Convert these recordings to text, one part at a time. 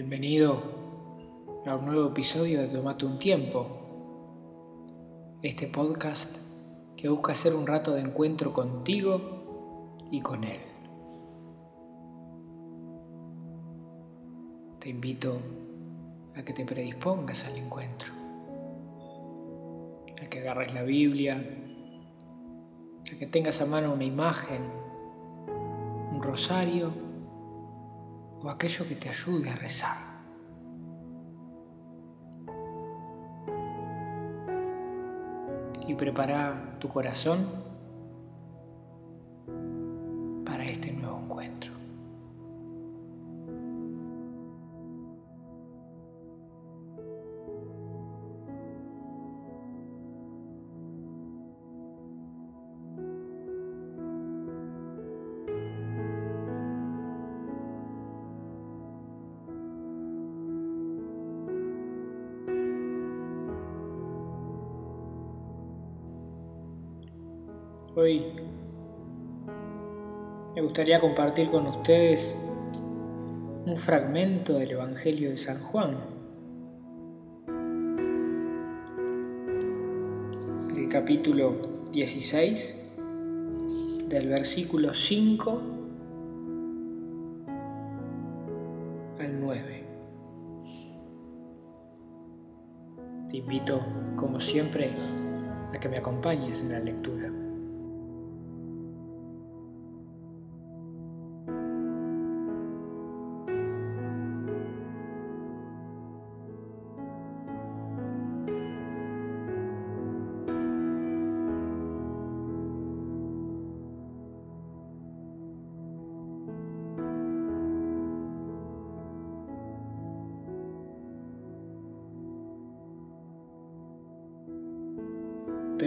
Bienvenido a un nuevo episodio de Tomate un Tiempo, este podcast que busca hacer un rato de encuentro contigo y con él. Te invito a que te predispongas al encuentro, a que agarres la Biblia, a que tengas a mano una imagen, un rosario o aquello que te ayude a rezar. Y prepara tu corazón Hoy me gustaría compartir con ustedes un fragmento del Evangelio de San Juan. El capítulo 16 del versículo 5 al 9. Te invito, como siempre, a que me acompañes en la lectura.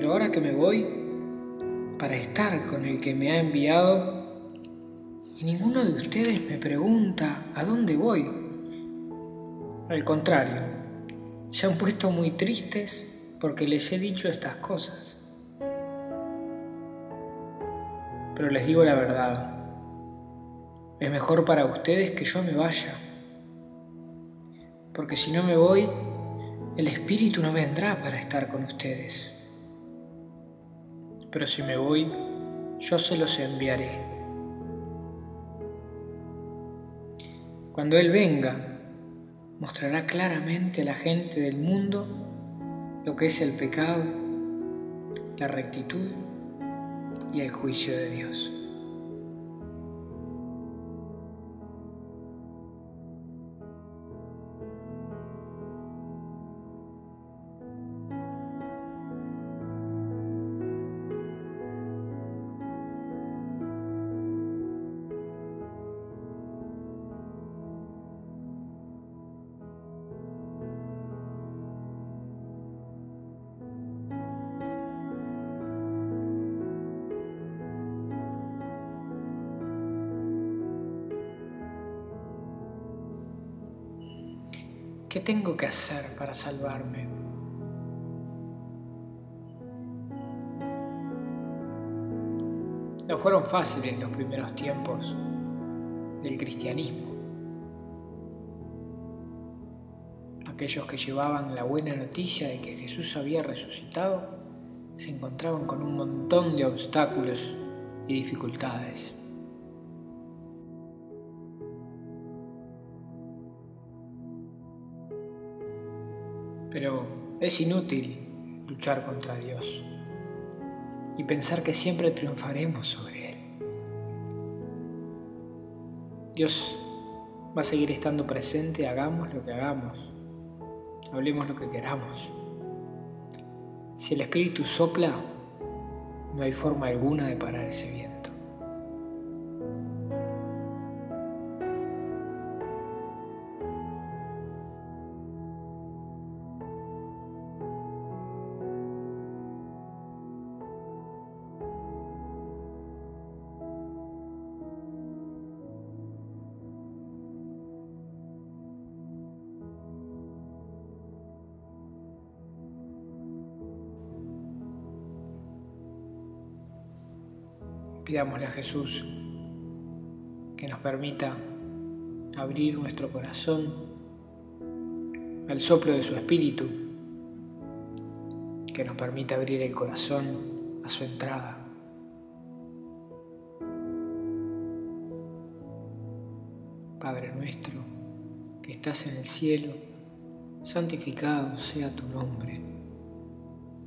Pero ahora que me voy para estar con el que me ha enviado, y ninguno de ustedes me pregunta a dónde voy. Al contrario, se han puesto muy tristes porque les he dicho estas cosas. Pero les digo la verdad, es mejor para ustedes que yo me vaya, porque si no me voy, el Espíritu no vendrá para estar con ustedes pero si me voy, yo se los enviaré. Cuando Él venga, mostrará claramente a la gente del mundo lo que es el pecado, la rectitud y el juicio de Dios. ¿Qué tengo que hacer para salvarme? No fueron fáciles los primeros tiempos del cristianismo. Aquellos que llevaban la buena noticia de que Jesús había resucitado se encontraban con un montón de obstáculos y dificultades. Pero es inútil luchar contra Dios y pensar que siempre triunfaremos sobre Él. Dios va a seguir estando presente, hagamos lo que hagamos, hablemos lo que queramos. Si el Espíritu sopla, no hay forma alguna de parar ese viento. Pidámosle a Jesús que nos permita abrir nuestro corazón al soplo de su espíritu, que nos permita abrir el corazón a su entrada. Padre nuestro, que estás en el cielo, santificado sea tu nombre.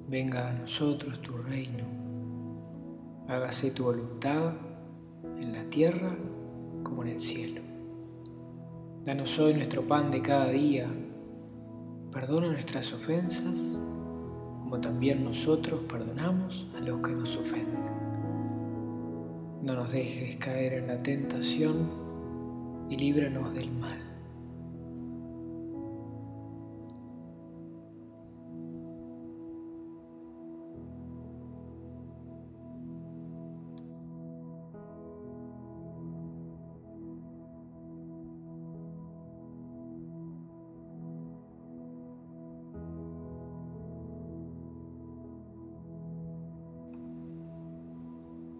Venga a nosotros tu reino. Hágase tu voluntad en la tierra como en el cielo. Danos hoy nuestro pan de cada día. Perdona nuestras ofensas, como también nosotros perdonamos a los que nos ofenden. No nos dejes caer en la tentación y líbranos del mal.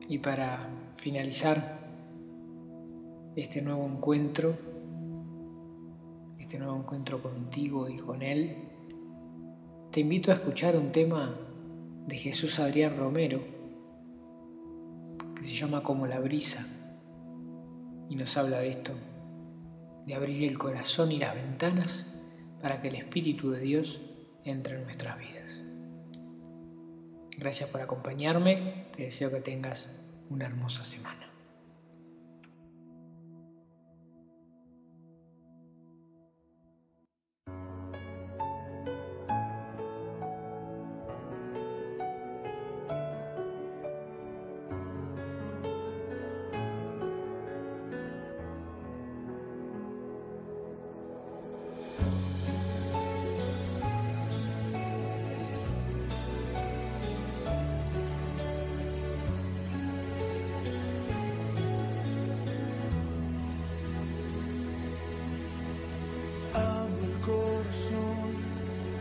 Y para finalizar este nuevo encuentro, este nuevo encuentro contigo y con Él, te invito a escuchar un tema de Jesús Adrián Romero que se llama Como la brisa y nos habla de esto, de abrir el corazón y las ventanas para que el Espíritu de Dios entre en nuestras vidas. Gracias por acompañarme, te deseo que tengas una hermosa semana.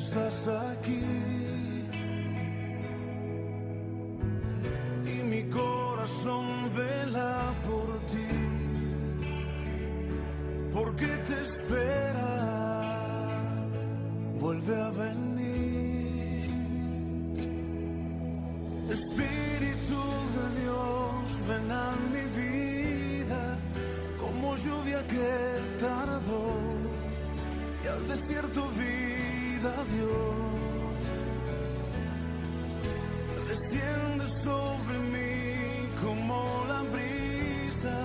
estás aquí. Y mi corazón vela por ti, porque te espera, vuelve a venir. Espíritu de Dios, ven a mi vida como lluvia que tardó y al desierto vida dio. Desciende sobre mí como la brisa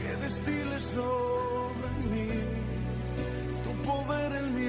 que destile sobre mí. Tu poder en mi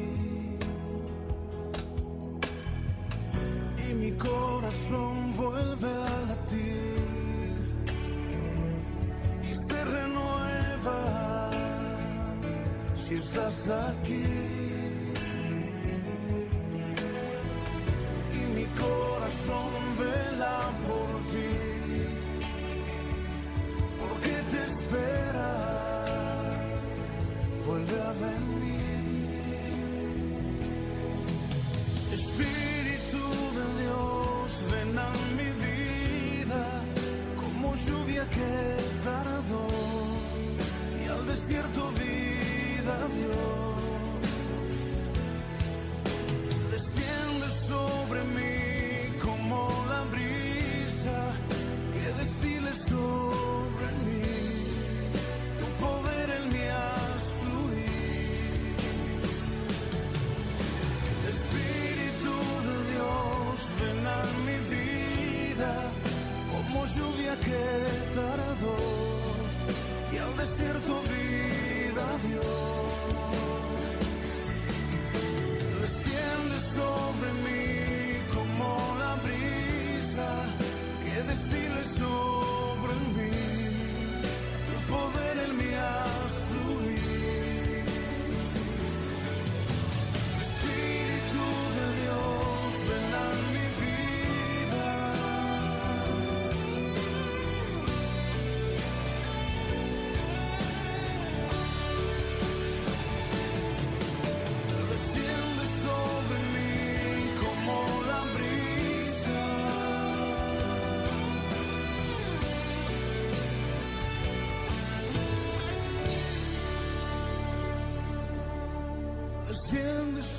Mi corazón vuelve a latir y se renueva si estás aquí. quedado y al desierto vida dio. destinos.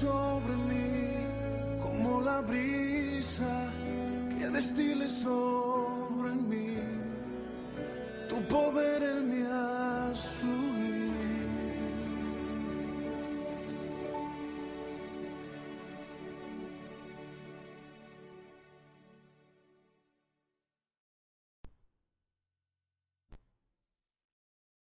sobre mí como la brisa que destile sobre mí. Tu poder en mí has fluido.